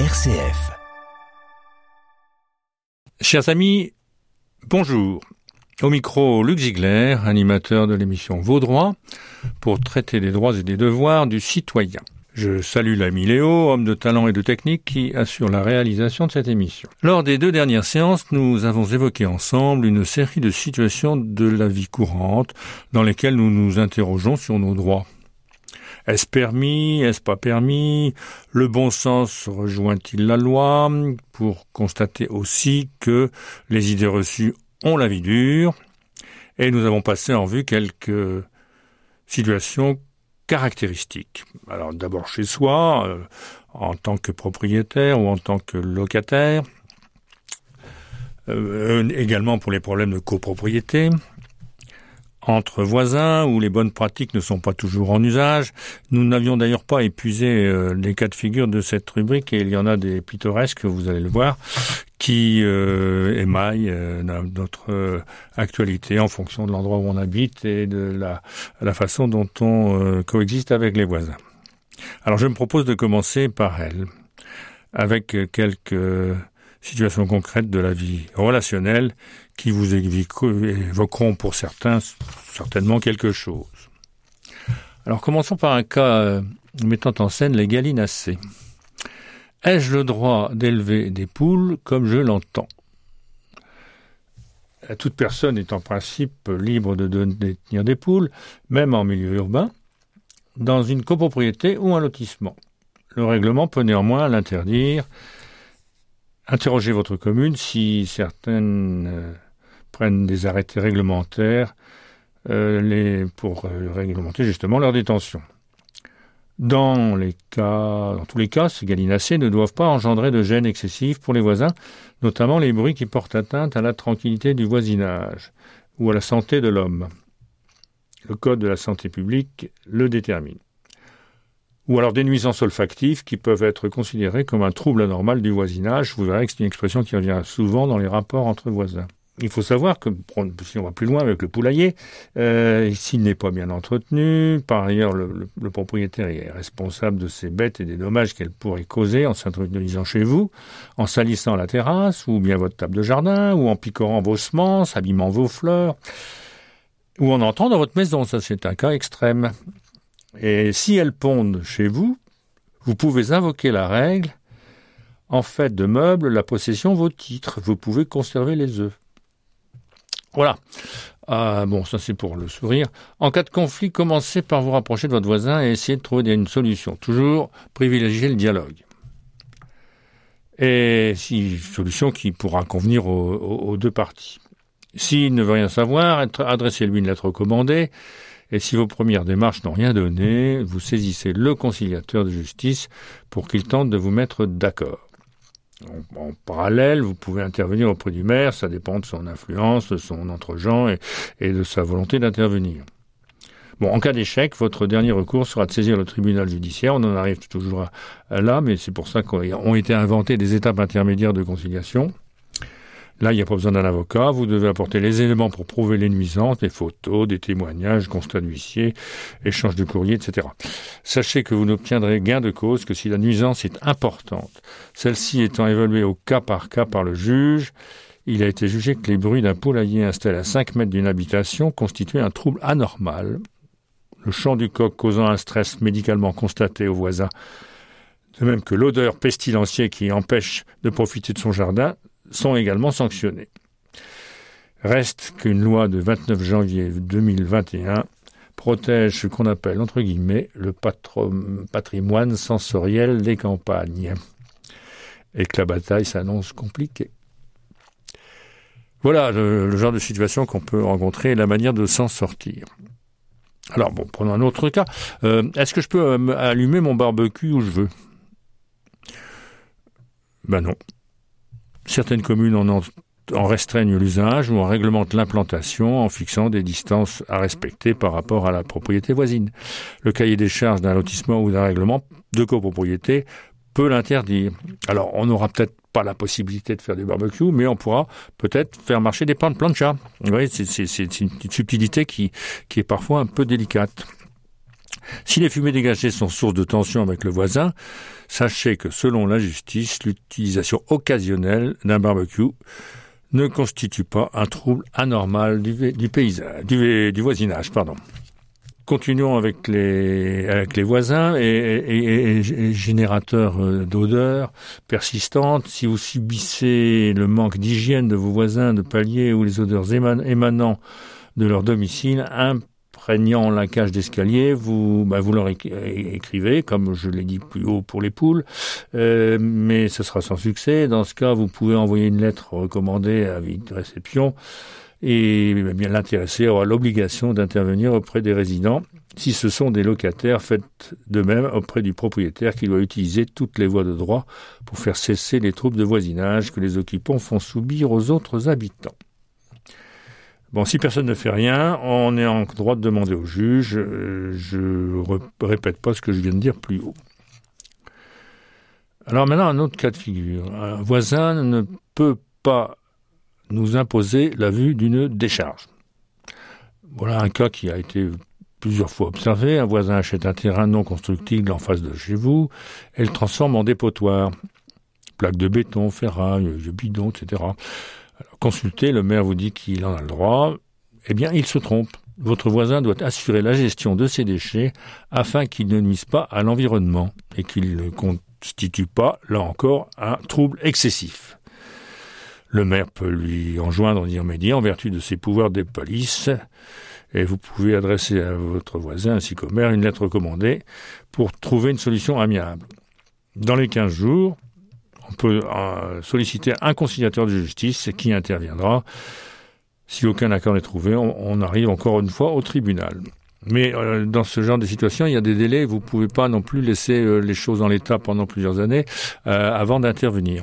RCF. Chers amis, bonjour. Au micro, Luc Ziegler, animateur de l'émission Vos droits, pour traiter des droits et des devoirs du citoyen. Je salue l'ami Léo, homme de talent et de technique, qui assure la réalisation de cette émission. Lors des deux dernières séances, nous avons évoqué ensemble une série de situations de la vie courante dans lesquelles nous nous interrogeons sur nos droits. Est-ce permis? Est-ce pas permis? Le bon sens rejoint-il la loi? Pour constater aussi que les idées reçues ont la vie dure. Et nous avons passé en vue quelques situations caractéristiques. Alors d'abord chez soi, euh, en tant que propriétaire ou en tant que locataire, euh, également pour les problèmes de copropriété, entre voisins où les bonnes pratiques ne sont pas toujours en usage. Nous n'avions d'ailleurs pas épuisé euh, les cas de figure de cette rubrique et il y en a des pittoresques, vous allez le voir, qui euh, émaillent euh, notre euh, actualité en fonction de l'endroit où on habite et de la, la façon dont on coexiste avec les voisins. Alors je me propose de commencer par elle, avec quelques situations concrètes de la vie relationnelle qui vous évoqueront pour certains certainement quelque chose. Alors commençons par un cas mettant en scène les gallinacées. Ai-je le droit d'élever des poules comme je l'entends? Toute personne est en principe libre de détenir des poules, même en milieu urbain, dans une copropriété ou un lotissement. Le règlement peut néanmoins l'interdire. Interrogez votre commune si certaines euh, prennent des arrêtés réglementaires euh, pour euh, réglementer justement leur détention. Dans tous les cas, ces gallinacées ne doivent pas engendrer de gêne excessive pour les voisins, notamment les bruits qui portent atteinte à la tranquillité du voisinage ou à la santé de l'homme. Le Code de la santé publique le détermine. Ou alors des nuisances olfactives qui peuvent être considérées comme un trouble anormal du voisinage. Vous verrez que c'est une expression qui revient souvent dans les rapports entre voisins. Il faut savoir que, si on va plus loin avec le poulailler, euh, s'il n'est pas bien entretenu, par ailleurs, le, propriétaire est responsable de ces bêtes et des dommages qu'elles pourraient causer en s'introduisant chez vous, en salissant la terrasse, ou bien votre table de jardin, ou en picorant vos semences, abîmant vos fleurs, ou en entrant dans votre maison. Ça, c'est un cas extrême. Et si elles pondent chez vous, vous pouvez invoquer la règle en fait de meubles, la possession, vos titres. Vous pouvez conserver les œufs. Voilà. Ah, bon, ça c'est pour le sourire. En cas de conflit, commencez par vous rapprocher de votre voisin et essayez de trouver une solution. Toujours privilégier le dialogue. Et si solution qui pourra convenir aux, deux parties. S'il ne veut rien savoir, adressez-lui une lettre recommandée. Et si vos premières démarches n'ont rien donné, vous saisissez le conciliateur de justice pour qu'il tente de vous mettre d'accord. En, parallèle, vous pouvez intervenir auprès du maire, ça dépend de son influence, de son entre-gens et, de sa volonté d'intervenir. Bon, en cas d'échec, votre dernier recours sera de saisir le tribunal judiciaire. On en arrive toujours à là, mais c'est pour ça qu'ont été inventées des étapes intermédiaires de conciliation. Là, il n'y a pas besoin d'un avocat. Vous devez apporter les éléments pour prouver les nuisances, des photos, des témoignages, constats d'huissier, échange de courrier, etc. Sachez que vous n'obtiendrez gain de cause que si la nuisance est importante. Celle-ci étant évaluée au cas par cas par le juge, il a été jugé que les bruits d'un poulailler installé à 5 mètres d'une habitation constituaient un trouble anormal. Le chant du coq causant un stress médicalement constaté aux voisins, de même que l'odeur pestilentielle qui empêche de profiter de son jardin, sont également sanctionnés. Reste qu'une loi de 29 janvier 2021 protège ce qu'on appelle, entre guillemets, le patrimoine sensoriel des campagnes. Et que la bataille s'annonce compliquée. Voilà le, genre de situation qu'on peut rencontrer et la manière de s'en sortir. Alors bon, prenons un autre cas. Euh, est-ce que je peux euh, allumer mon barbecue où je veux? Ben non. Certaines communes en, en restreignent l'usage ou en réglementent l'implantation en fixant des distances à respecter par rapport à la propriété voisine. Le cahier des charges d'un lotissement ou d'un règlement de copropriété peut l'interdire. Alors, on n'aura peut-être pas la possibilité de faire du barbecue, mais on pourra peut-être faire marcher des plans de plancha. C'est une subtilité qui est parfois un peu délicate. Si les fumées dégagées sont source de tension avec le voisin, sachez que selon la justice, l'utilisation occasionnelle d'un barbecue ne constitue pas un trouble anormal du, paysage, du, voisinage. Pardon. Continuons avec les, avec les voisins et, générateurs euh, d'odeurs persistantes. Si vous subissez le manque d'hygiène de vos voisins, de paliers ou les odeurs émanant de leur domicile, imprégnant la cage d'escalier, vous, bah, leur écrivez, comme je l'ai dit plus haut pour les poules, euh, mais ce sera sans succès. Dans ce cas, vous pouvez envoyer une lettre recommandée à vide réception et eh l'intéressé aura l'obligation d'intervenir auprès des résidents. Si ce sont des locataires, faites de même auprès du propriétaire qui doit utiliser toutes les voies de droit pour faire cesser les troubles de voisinage que les occupants font subir aux autres habitants. Bon, si personne ne fait rien, on est en droit de demander au juge. Euh, je ne répète pas ce que je viens de dire plus haut. Alors maintenant, un autre cas de figure. Un voisin ne peut pas nous imposer la vue d'une décharge. Voilà un cas qui a été plusieurs fois observé. Un voisin achète un terrain non constructible en face de chez vous et le transforme en dépotoir. Plaques de béton, ferraille, bidon, etc. consultez, le maire vous dit qu'il en a le droit. Eh bien, il se trompe. Votre voisin doit assurer la gestion de ses déchets afin qu'il ne nuise pas à l'environnement et qu'il ne constitue pas, là encore, un trouble excessif. Le maire peut lui enjoindre en irrémédier en vertu de ses pouvoirs de police et vous pouvez adresser à votre voisin ainsi qu'au maire une lettre recommandée pour trouver une solution amiable. Dans les 15 jours, on peut euh, solliciter un conciliateur de justice qui interviendra. Si aucun accord n'est trouvé, on, arrive encore une fois au tribunal. Mais euh, dans ce genre de situation, il y a des délais. Vous ne pouvez pas non plus laisser euh, les choses en l'état pendant plusieurs années avant d'intervenir.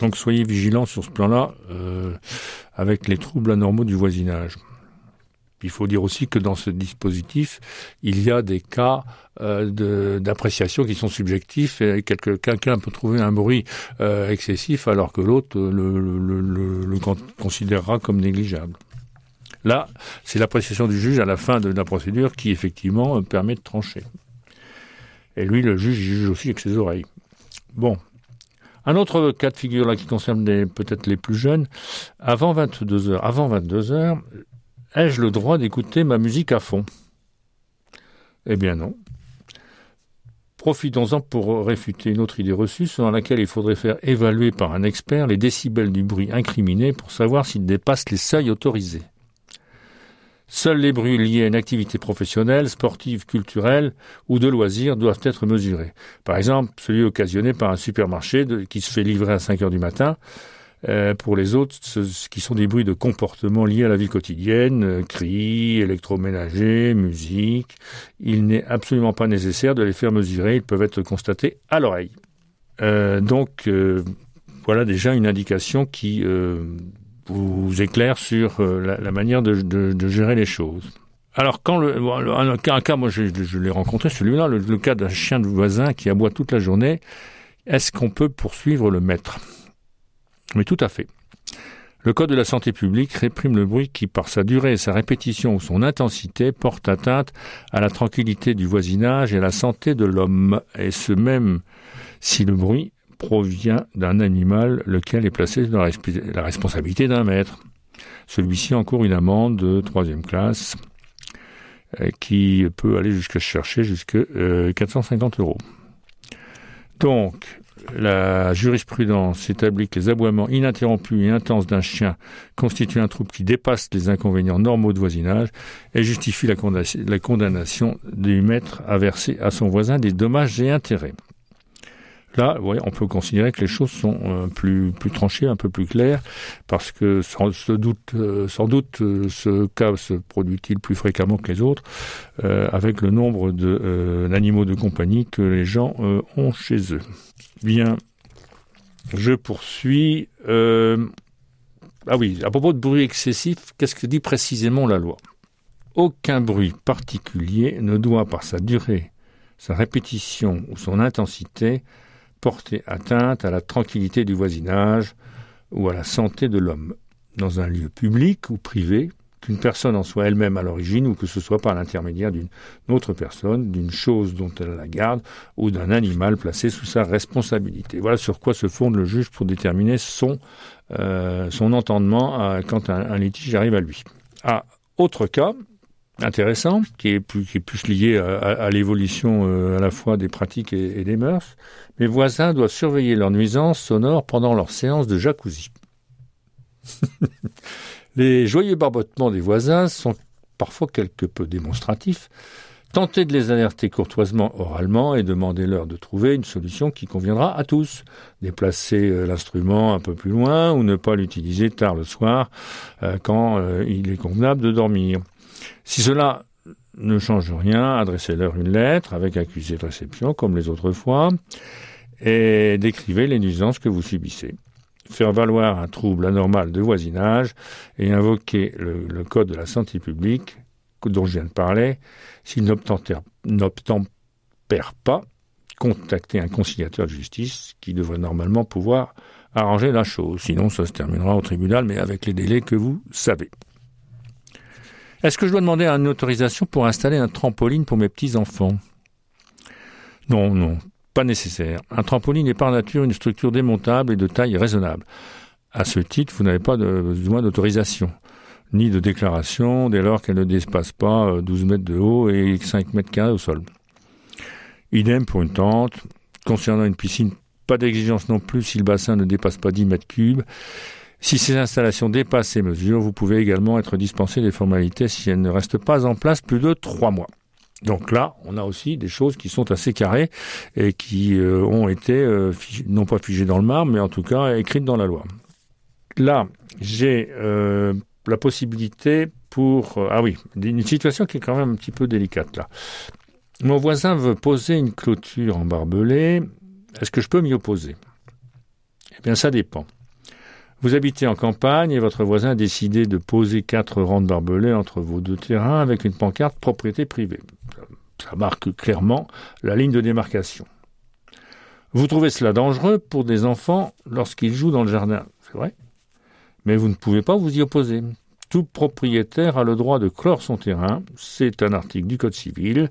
Donc soyez vigilants sur ce plan-là avec les troubles anormaux du voisinage. Il faut dire aussi que dans ce dispositif, il y a des cas euh, d'appréciation qui sont subjectifs et quelqu'un peut trouver un bruit euh, excessif alors que l'autre le, le, le, le, considérera comme négligeable. Là, c'est l'appréciation du juge à la fin de la procédure qui effectivement permet de trancher. Et lui, le juge, il juge aussi avec ses oreilles. Bon, un autre cas de figure là qui concerne peut-être les plus jeunes, avant 22 heures, avant 22 heures, ai-je le droit d'écouter ma musique à fond? Eh bien non. Profitons-en pour réfuter une autre idée reçue selon laquelle il faudrait faire évaluer par un expert les décibels du bruit incriminé pour savoir s'il dépasse les seuils autorisés. Seuls les bruits liés à une activité professionnelle, sportive, culturelle ou de loisirs doivent être mesurés. Par exemple, celui occasionné par un supermarché qui se fait livrer à 5 heures du matin. Euh, pour les autres, ce, qui sont des bruits de comportement liés à la vie quotidienne, euh, cris, électroménager, musique, il n'est absolument pas nécessaire de les faire mesurer, ils peuvent être constatés à l'oreille. Euh, donc, voilà déjà une indication qui vous éclaire sur la, manière de, gérer les choses. Alors, quand le, un, cas, moi je, l'ai rencontré, celui-là, le, cas d'un chien de voisin qui aboie toute la journée, est-ce qu'on peut poursuivre le maître? Mais tout à fait. Le Code de la santé publique réprime le bruit qui, par sa durée, sa répétition ou son intensité, porte atteinte à la tranquillité du voisinage et à la santé de l'homme, et ce même si le bruit provient d'un animal lequel est placé dans la, responsabilité d'un maître. Celui-ci encourt une amende de troisième classe euh, qui peut aller jusqu'à chercher jusqu'à 450 euros. Donc, la jurisprudence établit que les aboiements ininterrompus et intenses d'un chien constituent un trouble qui dépasse les inconvénients normaux de voisinage et justifie la condamnation du maître à verser à son voisin des dommages et intérêts. Là, on peut considérer que les choses sont euh, plus, plus tranchées, un peu plus claires, parce que sans, doute, euh, euh, ce cas se produit-il plus fréquemment que les autres, avec le nombre d'animaux de, de, compagnie que les gens ont chez eux. Bien, je poursuis. ah oui, à propos de bruit excessif, qu'est-ce que dit précisément la loi? Aucun bruit particulier ne doit, par sa durée, sa répétition ou son intensité, porter atteinte à la tranquillité du voisinage ou à la santé de l'homme. Dans un lieu public ou privé, qu'une personne en soit elle-même à l'origine ou que ce soit par l'intermédiaire d'une autre personne, d'une chose dont elle la garde ou d'un animal placé sous sa responsabilité. Voilà sur quoi se fonde le juge pour déterminer son, euh, entendement euh, quand un, litige arrive à lui. Ah, autre cas, intéressant, qui est plus, lié à, l'évolution euh, à la fois des pratiques et, des mœurs. Mes voisins doivent surveiller leurs nuisances sonores pendant leur séance de jacuzzi. Les joyeux barbotements des voisins sont parfois quelque peu démonstratifs. Tentez de les alerter courtoisement oralement et demandez-leur de trouver une solution qui conviendra à tous. Déplacer euh, l'instrument un peu plus loin ou ne pas l'utiliser tard le soir euh, quand il est convenable de dormir. Si cela ne change rien, adressez-leur une lettre avec accusé de réception comme les autres fois et décrivez les nuisances que vous subissez faire valoir un trouble anormal de voisinage et invoquer le, code de la santé publique dont je viens de parler. S'il n'obtempère pas, contacter un conciliateur de justice qui devrait normalement pouvoir arranger la chose. Sinon, ça se terminera au tribunal, mais avec les délais que vous savez. Est-ce que je dois demander une autorisation pour installer un trampoline pour mes petits-enfants? Non, non, pas nécessaire. Un trampoline est par nature une structure démontable et de taille raisonnable. À ce titre, vous n'avez pas besoin d'autorisation, ni de déclaration dès lors qu'elle ne dépasse pas 12 euh, mètres de haut et 5 mètres carrés au sol. Idem pour une tente. Concernant une piscine, pas d'exigence non plus si le bassin ne dépasse pas 10 mètres cubes. Si ces installations dépassent ces mesures, vous pouvez également être dispensé des formalités si elles ne restent pas en place plus de 3 mois. Donc là, on a aussi des choses qui sont assez carrées et qui euh, ont été euh, non pas figées dans le marbre, mais en tout cas écrites dans la loi. Là, j'ai euh, la possibilité pour ah oui, une situation qui est quand même un petit peu délicate là. Mon voisin veut poser une clôture en barbelé. Est-ce que je peux m'y opposer? Eh bien, ça dépend. Vous habitez en campagne et votre voisin a décidé de poser quatre rangs de barbelés entre vos deux terrains avec une pancarte propriété privée. Ça marque clairement la ligne de démarcation. Vous trouvez cela dangereux pour des enfants lorsqu'ils jouent dans le jardin, c'est vrai, mais vous ne pouvez pas vous y opposer. Tout propriétaire a le droit de clore son terrain, c'est un article du Code civil,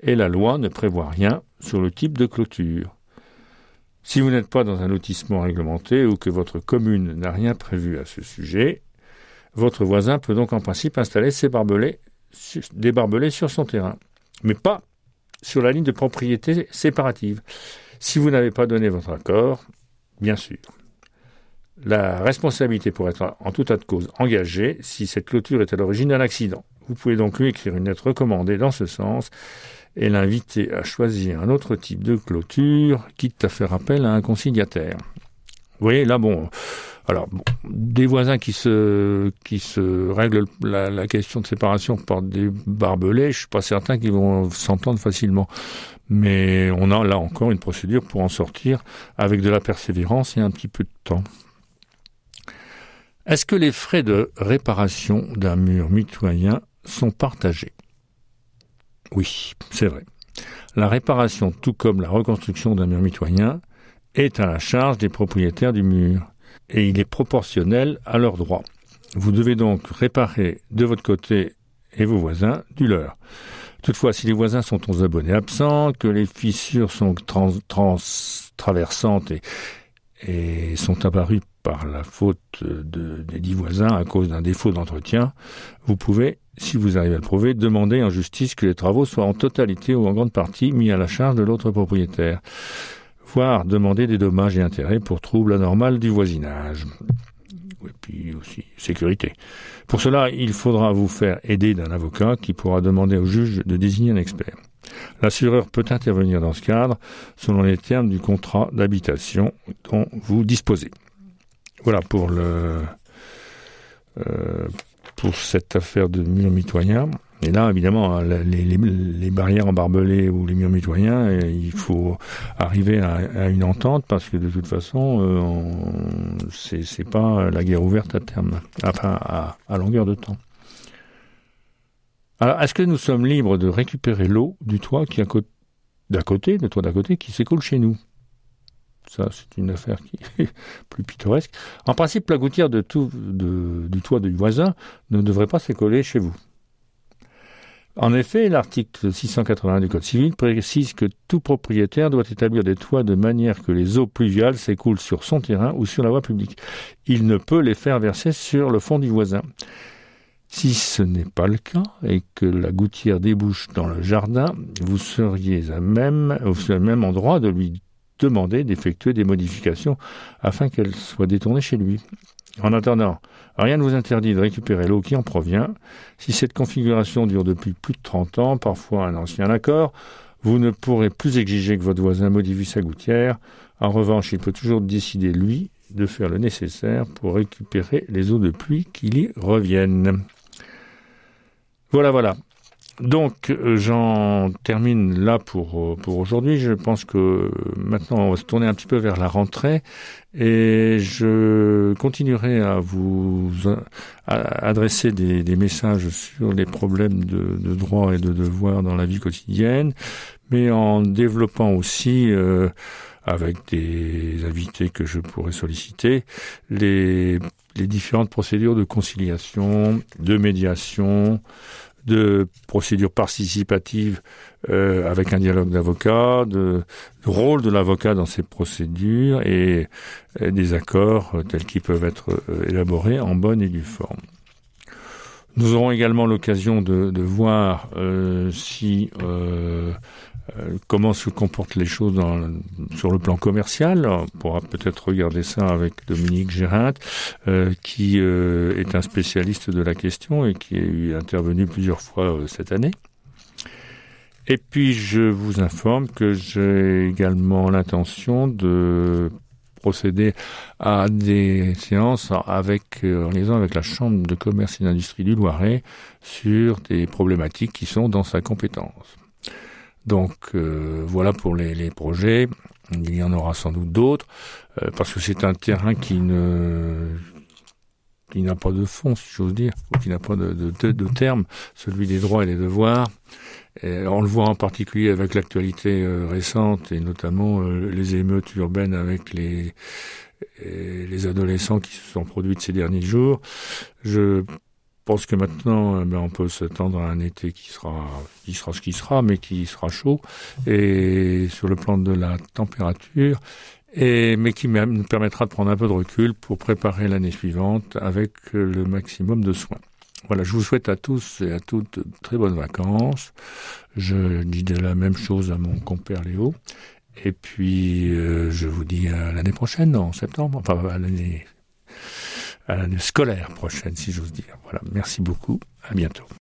et la loi ne prévoit rien sur le type de clôture. Si vous n'êtes pas dans un lotissement réglementé ou que votre commune n'a rien prévu à ce sujet, votre voisin peut donc en principe installer ses barbelés, des barbelés sur son terrain, mais pas sur la ligne de propriété séparative. Si vous n'avez pas donné votre accord, bien sûr. La responsabilité pourrait être en tout tas de cause engagée si cette clôture est à l'origine d'un accident. Vous pouvez donc lui écrire une lettre recommandée dans ce sens et l'inviter à choisir un autre type de clôture, quitte à faire appel à un conciliataire. Vous voyez, là, bon, alors, des voisins qui se, qui se règlent la, question de séparation par des barbelés, je suis pas certain qu'ils vont s'entendre facilement. Mais on a là encore une procédure pour en sortir avec de la persévérance et un petit peu de temps. Est-ce que les frais de réparation d'un mur mitoyen sont partagés? Oui, c'est vrai. La réparation, tout comme la reconstruction d'un mur mitoyen, est à la charge des propriétaires du mur, et il est proportionnel à leurs droits. Vous devez donc réparer de votre côté et vos voisins du leur. Toutefois, si les voisins sont aux abonnés absents, que les fissures sont trans, traversantes et, et sont apparues par la faute de, des dix voisins à cause d'un défaut d'entretien, vous pouvez si vous arrivez à le prouver, demandez en justice que les travaux soient en totalité ou en grande partie mis à la charge de l'autre propriétaire, voire demander des dommages et intérêts pour troubles anormal du voisinage. Et puis aussi sécurité. Pour cela, il faudra vous faire aider d'un avocat qui pourra demander au juge de désigner un expert. L'assureur peut intervenir dans ce cadre selon les termes du contrat d'habitation dont vous disposez. Voilà pour le euh, pour cette affaire de murs mitoyens. Et là, évidemment, hein, les, barrières en barbelé ou les murs mitoyens, euh, il faut arriver à, une entente parce que de toute façon, euh, c'est pas la guerre ouverte à terme, enfin à, longueur de temps. Alors, est-ce que nous sommes libres de récupérer l'eau du toit qui d'à côté, le toit d'à côté, qui s'écoule chez nous? Ça, c'est une affaire qui est plus pittoresque. En principe, la gouttière de tout, du toit du voisin ne devrait pas s'écoller chez vous. En effet, l'article 681 du Code civil précise que tout propriétaire doit établir des toits de manière que les eaux pluviales s'écoulent sur son terrain ou sur la voie publique. Il ne peut les faire verser sur le fond du voisin. Si ce n'est pas le cas et que la gouttière débouche dans le jardin, vous seriez à même, au même endroit de lui demander d'effectuer des modifications afin qu'elle soit détournée chez lui. En attendant, rien ne vous interdit de récupérer l'eau qui en provient. Si cette configuration dure depuis plus de 30 ans, parfois un ancien accord, vous ne pourrez plus exiger que votre voisin modifie sa gouttière. En revanche, il peut toujours décider, lui, de faire le nécessaire pour récupérer les eaux de pluie qui y reviennent. Voilà, voilà. Donc euh, j'en termine là pour euh, pour aujourd'hui. Je pense que maintenant on va se tourner un petit peu vers la rentrée et je continuerai à vous adresser des, des, messages sur les problèmes de, de droit et de devoir dans la vie quotidienne, mais en développant aussi euh, avec des invités que je pourrais solliciter les les différentes procédures de conciliation, de médiation, de procédures participatives euh, avec un dialogue d'avocats, de, rôle de l'avocat dans ces procédures et, des accords euh, tels qu'ils peuvent être euh, élaborés en bonne et due forme. Nous aurons également l'occasion de, de, voir si euh, comment se comportent les choses sur le plan commercial? On pourra peut-être regarder ça avec Dominique Gérint, euh, qui euh, est un spécialiste de la question et qui est intervenu plusieurs fois cette année. Et puis je vous informe que j'ai également l'intention de procéder à des séances avec, en liaison avec la Chambre de commerce et d'industrie du Loiret sur des problématiques qui sont dans sa compétence. Donc euh, voilà pour les, projets. Il y en aura sans doute d'autres euh, parce que c'est un terrain qui ne qui n'a pas de fond, si j'ose dire, ou qui n'a pas de, de, de, terme, celui des droits et des devoirs. On le voit en particulier avec l'actualité euh, récente et notamment les émeutes urbaines avec les les adolescents qui se sont produites ces derniers jours. Je pense que maintenant, eh ben, on peut s'attendre à un été qui sera, qui sera ce qui sera, mais qui sera chaud, et sur le plan de la température, mais qui nous permettra de prendre un peu de recul pour préparer l'année suivante avec le maximum de soins. Voilà, je vous souhaite à tous et à toutes très bonnes vacances. Je dis de la même chose à mon compère Léo. Et puis, euh, je vous dis à l'année prochaine, en septembre, enfin à l'année à l'année scolaire prochaine, si j'ose dire. Voilà, merci beaucoup, à bientôt.